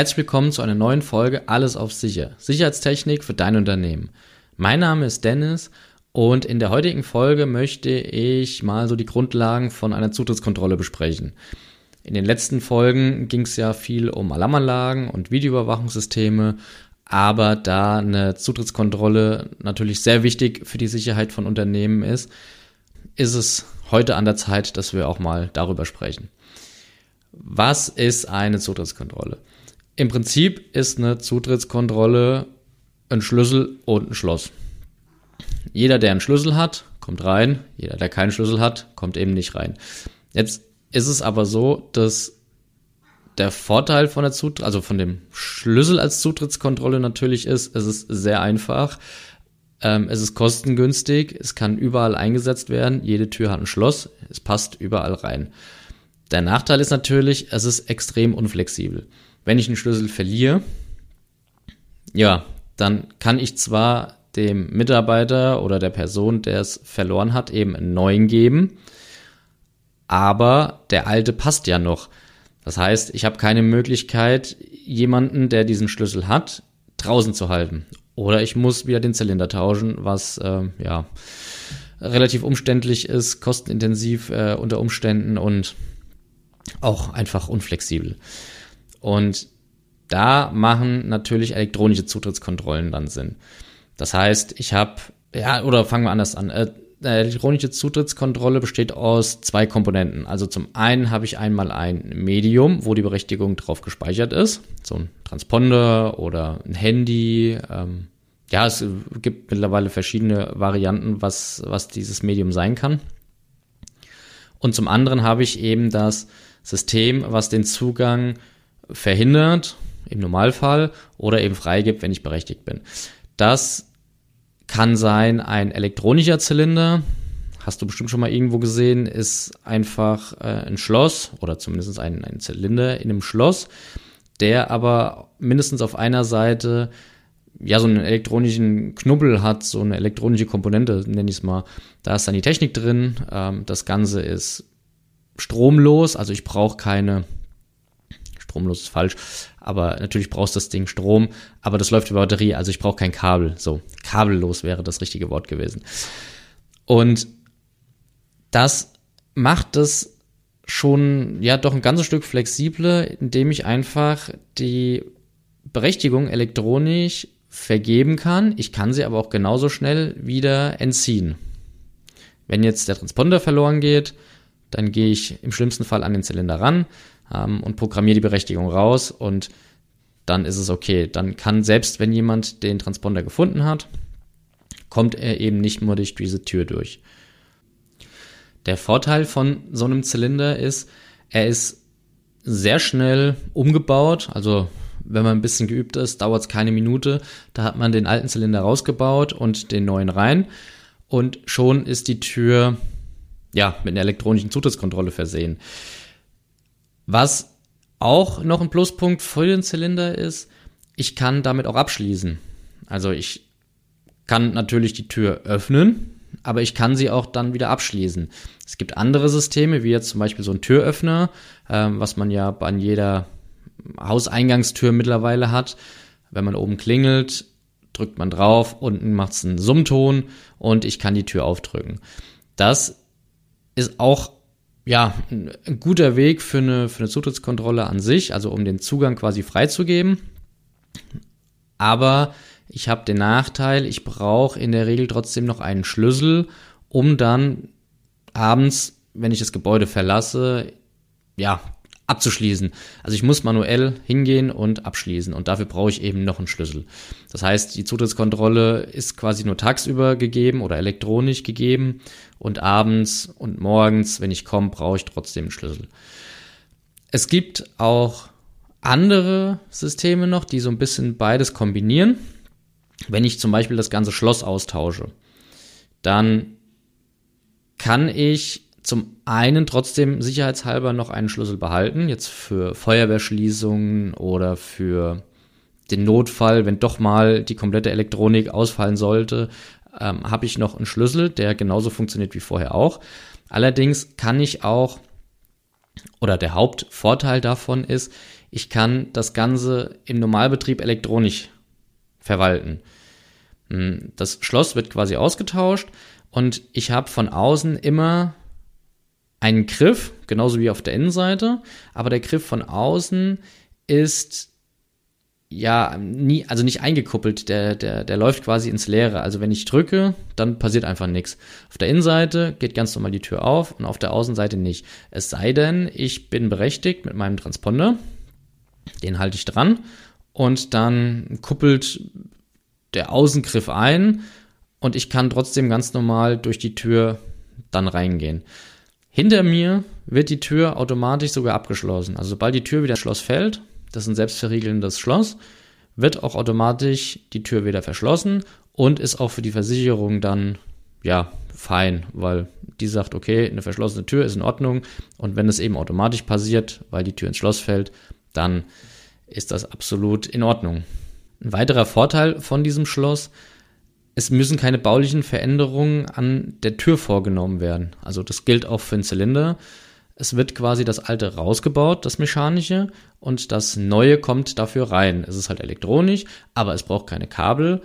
Herzlich willkommen zu einer neuen Folge Alles auf Sicher. Sicherheitstechnik für dein Unternehmen. Mein Name ist Dennis und in der heutigen Folge möchte ich mal so die Grundlagen von einer Zutrittskontrolle besprechen. In den letzten Folgen ging es ja viel um Alarmanlagen und Videoüberwachungssysteme, aber da eine Zutrittskontrolle natürlich sehr wichtig für die Sicherheit von Unternehmen ist, ist es heute an der Zeit, dass wir auch mal darüber sprechen. Was ist eine Zutrittskontrolle? Im Prinzip ist eine Zutrittskontrolle ein Schlüssel und ein Schloss. Jeder, der einen Schlüssel hat, kommt rein. Jeder, der keinen Schlüssel hat, kommt eben nicht rein. Jetzt ist es aber so, dass der Vorteil von der Zut also von dem Schlüssel als Zutrittskontrolle natürlich ist, es ist sehr einfach. Ähm, es ist kostengünstig, es kann überall eingesetzt werden, jede Tür hat ein Schloss, es passt überall rein. Der Nachteil ist natürlich, es ist extrem unflexibel wenn ich einen Schlüssel verliere, ja, dann kann ich zwar dem Mitarbeiter oder der Person, der es verloren hat, eben einen neuen geben, aber der alte passt ja noch. Das heißt, ich habe keine Möglichkeit, jemanden, der diesen Schlüssel hat, draußen zu halten. Oder ich muss wieder den Zylinder tauschen, was äh, ja relativ umständlich ist, kostenintensiv äh, unter Umständen und auch einfach unflexibel. Und da machen natürlich elektronische Zutrittskontrollen dann Sinn. Das heißt, ich habe, ja, oder fangen wir anders an. Äh, elektronische Zutrittskontrolle besteht aus zwei Komponenten. Also zum einen habe ich einmal ein Medium, wo die Berechtigung drauf gespeichert ist, so ein Transponder oder ein Handy. Ähm, ja, es gibt mittlerweile verschiedene Varianten, was, was dieses Medium sein kann. Und zum anderen habe ich eben das System, was den Zugang verhindert, im Normalfall, oder eben freigibt, wenn ich berechtigt bin. Das kann sein ein elektronischer Zylinder, hast du bestimmt schon mal irgendwo gesehen, ist einfach äh, ein Schloss oder zumindest ein, ein Zylinder in einem Schloss, der aber mindestens auf einer Seite ja so einen elektronischen Knubbel hat, so eine elektronische Komponente, nenne ich es mal. Da ist dann die Technik drin. Ähm, das Ganze ist stromlos, also ich brauche keine stromlos ist falsch, aber natürlich brauchst das Ding Strom, aber das läuft über Batterie, also ich brauche kein Kabel. So, kabellos wäre das richtige Wort gewesen. Und das macht es schon, ja, doch ein ganzes Stück flexibler, indem ich einfach die Berechtigung elektronisch vergeben kann. Ich kann sie aber auch genauso schnell wieder entziehen. Wenn jetzt der Transponder verloren geht, dann gehe ich im schlimmsten Fall an den Zylinder ran, ähm, und programmiere die Berechtigung raus und dann ist es okay. Dann kann selbst, wenn jemand den Transponder gefunden hat, kommt er eben nicht nur durch diese Tür durch. Der Vorteil von so einem Zylinder ist, er ist sehr schnell umgebaut. Also wenn man ein bisschen geübt ist, dauert es keine Minute. Da hat man den alten Zylinder rausgebaut und den neuen rein. Und schon ist die Tür ja mit einer elektronischen Zutrittskontrolle versehen. Was auch noch ein Pluspunkt für den Zylinder ist, ich kann damit auch abschließen. Also ich kann natürlich die Tür öffnen, aber ich kann sie auch dann wieder abschließen. Es gibt andere Systeme, wie jetzt zum Beispiel so ein Türöffner, äh, was man ja an jeder Hauseingangstür mittlerweile hat. Wenn man oben klingelt, drückt man drauf, unten macht es einen Summton und ich kann die Tür aufdrücken. Das ist auch ja, ein guter Weg für eine, für eine Zutrittskontrolle an sich, also um den Zugang quasi freizugeben. Aber ich habe den Nachteil, ich brauche in der Regel trotzdem noch einen Schlüssel, um dann abends, wenn ich das Gebäude verlasse, ja, abzuschließen. Also ich muss manuell hingehen und abschließen und dafür brauche ich eben noch einen Schlüssel. Das heißt, die Zutrittskontrolle ist quasi nur tagsüber gegeben oder elektronisch gegeben und abends und morgens, wenn ich komme, brauche ich trotzdem einen Schlüssel. Es gibt auch andere Systeme noch, die so ein bisschen beides kombinieren. Wenn ich zum Beispiel das ganze Schloss austausche, dann kann ich zum einen trotzdem sicherheitshalber noch einen Schlüssel behalten, jetzt für Feuerwehrschließungen oder für den Notfall, wenn doch mal die komplette Elektronik ausfallen sollte, ähm, habe ich noch einen Schlüssel, der genauso funktioniert wie vorher auch. Allerdings kann ich auch, oder der Hauptvorteil davon ist, Ich kann das Ganze im Normalbetrieb elektronisch verwalten. Hm, das Schloss wird quasi ausgetauscht und ich habe von außen immer einen Griff, genauso wie auf der Innenseite, aber der Griff von außen ist ja nie, also nicht eingekuppelt, der, der, der läuft quasi ins Leere. Also wenn ich drücke, dann passiert einfach nichts. Auf der Innenseite geht ganz normal die Tür auf und auf der Außenseite nicht. Es sei denn, ich bin berechtigt mit meinem Transponder, den halte ich dran und dann kuppelt der Außengriff ein und ich kann trotzdem ganz normal durch die Tür dann reingehen. Hinter mir wird die Tür automatisch sogar abgeschlossen. Also sobald die Tür wieder ins Schloss fällt, das ist ein selbstverriegelndes Schloss, wird auch automatisch die Tür wieder verschlossen und ist auch für die Versicherung dann, ja, fein, weil die sagt, okay, eine verschlossene Tür ist in Ordnung und wenn es eben automatisch passiert, weil die Tür ins Schloss fällt, dann ist das absolut in Ordnung. Ein weiterer Vorteil von diesem Schloss, es müssen keine baulichen Veränderungen an der Tür vorgenommen werden. Also das gilt auch für einen Zylinder es wird quasi das alte rausgebaut, das mechanische, und das neue kommt dafür rein. Es ist halt elektronisch, aber es braucht keine Kabel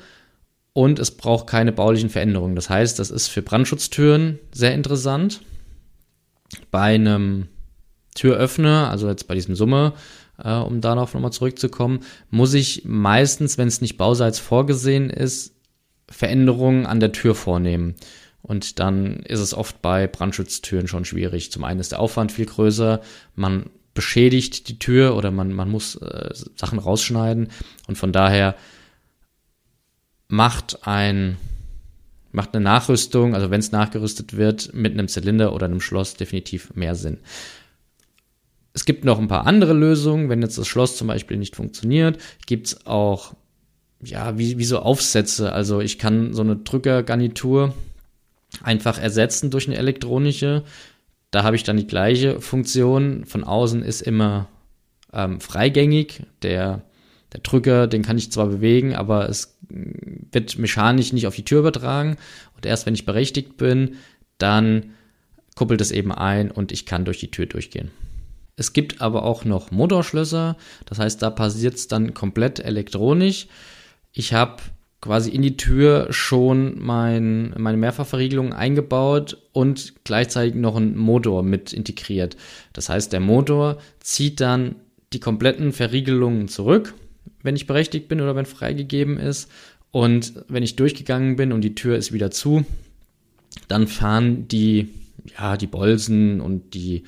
und es braucht keine baulichen Veränderungen. Das heißt, das ist für Brandschutztüren sehr interessant. Bei einem Türöffner, also jetzt bei diesem Summe, äh, um darauf nochmal zurückzukommen, muss ich meistens, wenn es nicht bauseits vorgesehen ist, Veränderungen an der Tür vornehmen. Und dann ist es oft bei Brandschutztüren schon schwierig. Zum einen ist der Aufwand viel größer, man beschädigt die Tür oder man, man muss äh, Sachen rausschneiden. Und von daher macht ein macht eine Nachrüstung, also wenn es nachgerüstet wird, mit einem Zylinder oder einem Schloss definitiv mehr Sinn. Es gibt noch ein paar andere Lösungen. Wenn jetzt das Schloss zum Beispiel nicht funktioniert, gibt es auch ja, wie, wie so Aufsätze. Also ich kann so eine Drückergarnitur einfach ersetzen durch eine elektronische. Da habe ich dann die gleiche Funktion. Von außen ist immer ähm, freigängig. Der, der Drücker, den kann ich zwar bewegen, aber es wird mechanisch nicht auf die Tür übertragen. Und erst wenn ich berechtigt bin, dann kuppelt es eben ein und ich kann durch die Tür durchgehen. Es gibt aber auch noch Motorschlösser, das heißt, da passiert es dann komplett elektronisch. Ich habe quasi in die Tür schon mein, meine Mehrfachverriegelung eingebaut und gleichzeitig noch einen Motor mit integriert. Das heißt, der Motor zieht dann die kompletten Verriegelungen zurück, wenn ich berechtigt bin oder wenn freigegeben ist. Und wenn ich durchgegangen bin und die Tür ist wieder zu, dann fahren die, ja, die Bolzen und die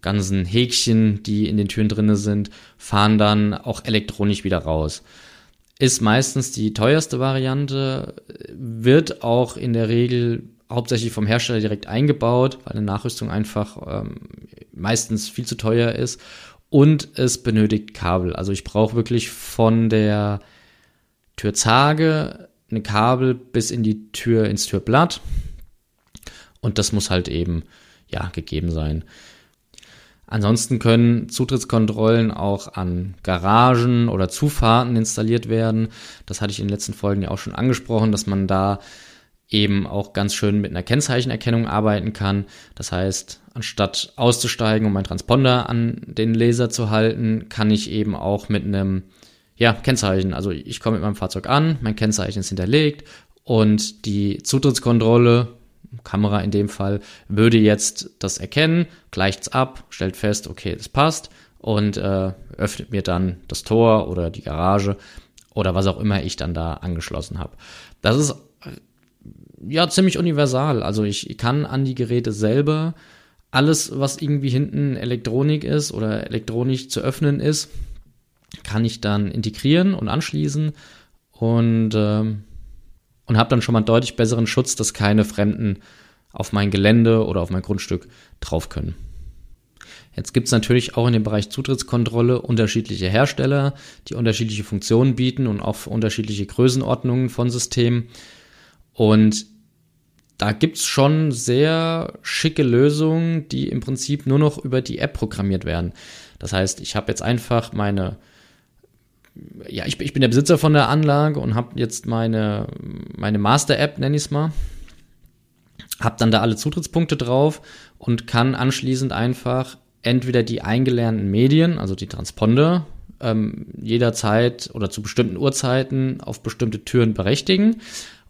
ganzen Häkchen, die in den Türen drinne sind, fahren dann auch elektronisch wieder raus ist meistens die teuerste Variante, wird auch in der Regel hauptsächlich vom Hersteller direkt eingebaut, weil eine Nachrüstung einfach ähm, meistens viel zu teuer ist und es benötigt Kabel. Also ich brauche wirklich von der Türzage eine Kabel bis in die Tür ins Türblatt und das muss halt eben ja gegeben sein. Ansonsten können Zutrittskontrollen auch an Garagen oder Zufahrten installiert werden. Das hatte ich in den letzten Folgen ja auch schon angesprochen, dass man da eben auch ganz schön mit einer Kennzeichenerkennung arbeiten kann. Das heißt, anstatt auszusteigen, um meinen Transponder an den Laser zu halten, kann ich eben auch mit einem ja, Kennzeichen. Also ich komme mit meinem Fahrzeug an, mein Kennzeichen ist hinterlegt und die Zutrittskontrolle Kamera in dem Fall, würde jetzt das erkennen, gleicht es ab, stellt fest, okay, das passt und äh, öffnet mir dann das Tor oder die Garage oder was auch immer ich dann da angeschlossen habe. Das ist äh, ja ziemlich universal. Also ich kann an die Geräte selber alles, was irgendwie hinten Elektronik ist oder elektronisch zu öffnen ist, kann ich dann integrieren und anschließen und ähm, und habe dann schon mal einen deutlich besseren Schutz, dass keine Fremden auf mein Gelände oder auf mein Grundstück drauf können. Jetzt gibt es natürlich auch in dem Bereich Zutrittskontrolle unterschiedliche Hersteller, die unterschiedliche Funktionen bieten und auch unterschiedliche Größenordnungen von Systemen. Und da gibt es schon sehr schicke Lösungen, die im Prinzip nur noch über die App programmiert werden. Das heißt, ich habe jetzt einfach meine ja, ich, ich bin der Besitzer von der Anlage und habe jetzt meine, meine Master-App, nenne ich es mal. Habe dann da alle Zutrittspunkte drauf und kann anschließend einfach entweder die eingelernten Medien, also die Transponder, ähm, jederzeit oder zu bestimmten Uhrzeiten auf bestimmte Türen berechtigen.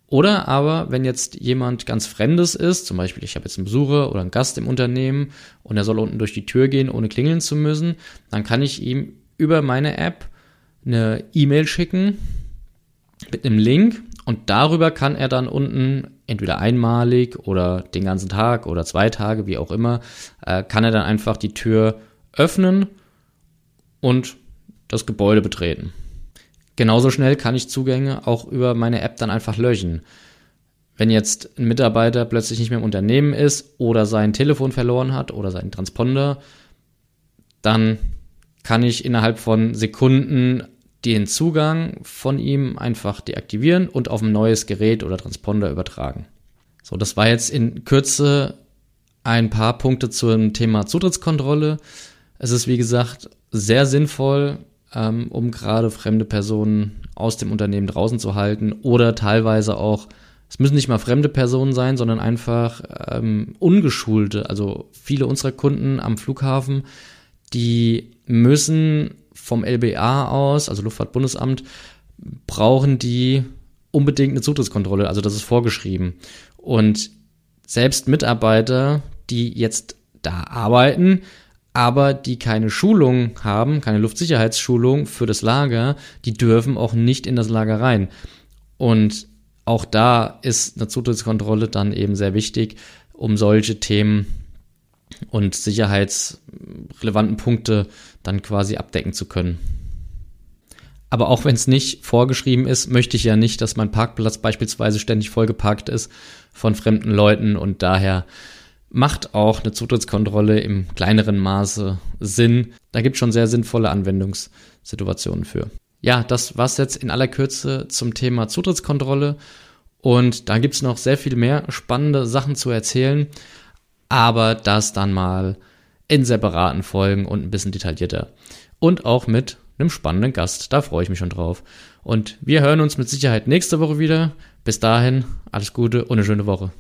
Oder aber, wenn jetzt jemand ganz Fremdes ist, zum Beispiel ich habe jetzt einen Besucher oder einen Gast im Unternehmen und er soll unten durch die Tür gehen, ohne klingeln zu müssen, dann kann ich ihm über meine App eine E-Mail schicken mit einem Link und darüber kann er dann unten entweder einmalig oder den ganzen Tag oder zwei Tage, wie auch immer, äh, kann er dann einfach die Tür öffnen und das Gebäude betreten. Genauso schnell kann ich Zugänge auch über meine App dann einfach löschen. Wenn jetzt ein Mitarbeiter plötzlich nicht mehr im Unternehmen ist oder sein Telefon verloren hat oder seinen Transponder, dann kann ich innerhalb von Sekunden den Zugang von ihm einfach deaktivieren und auf ein neues Gerät oder Transponder übertragen. So, das war jetzt in Kürze ein paar Punkte zum Thema Zutrittskontrolle. Es ist, wie gesagt, sehr sinnvoll, ähm, um gerade fremde Personen aus dem Unternehmen draußen zu halten oder teilweise auch, es müssen nicht mal fremde Personen sein, sondern einfach ähm, ungeschulte. Also viele unserer Kunden am Flughafen, die müssen vom LBA aus, also Luftfahrtbundesamt, brauchen die unbedingt eine Zutrittskontrolle. Also das ist vorgeschrieben. Und selbst Mitarbeiter, die jetzt da arbeiten, aber die keine Schulung haben, keine Luftsicherheitsschulung für das Lager, die dürfen auch nicht in das Lager rein. Und auch da ist eine Zutrittskontrolle dann eben sehr wichtig, um solche Themen und sicherheitsrelevanten Punkte dann quasi abdecken zu können. Aber auch wenn es nicht vorgeschrieben ist, möchte ich ja nicht, dass mein Parkplatz beispielsweise ständig vollgeparkt ist von fremden Leuten und daher macht auch eine Zutrittskontrolle im kleineren Maße Sinn. Da gibt es schon sehr sinnvolle Anwendungssituationen für. Ja, das war's jetzt in aller Kürze zum Thema Zutrittskontrolle. Und da gibt's noch sehr viel mehr spannende Sachen zu erzählen. Aber das dann mal in separaten Folgen und ein bisschen detaillierter. Und auch mit einem spannenden Gast. Da freue ich mich schon drauf. Und wir hören uns mit Sicherheit nächste Woche wieder. Bis dahin, alles Gute und eine schöne Woche.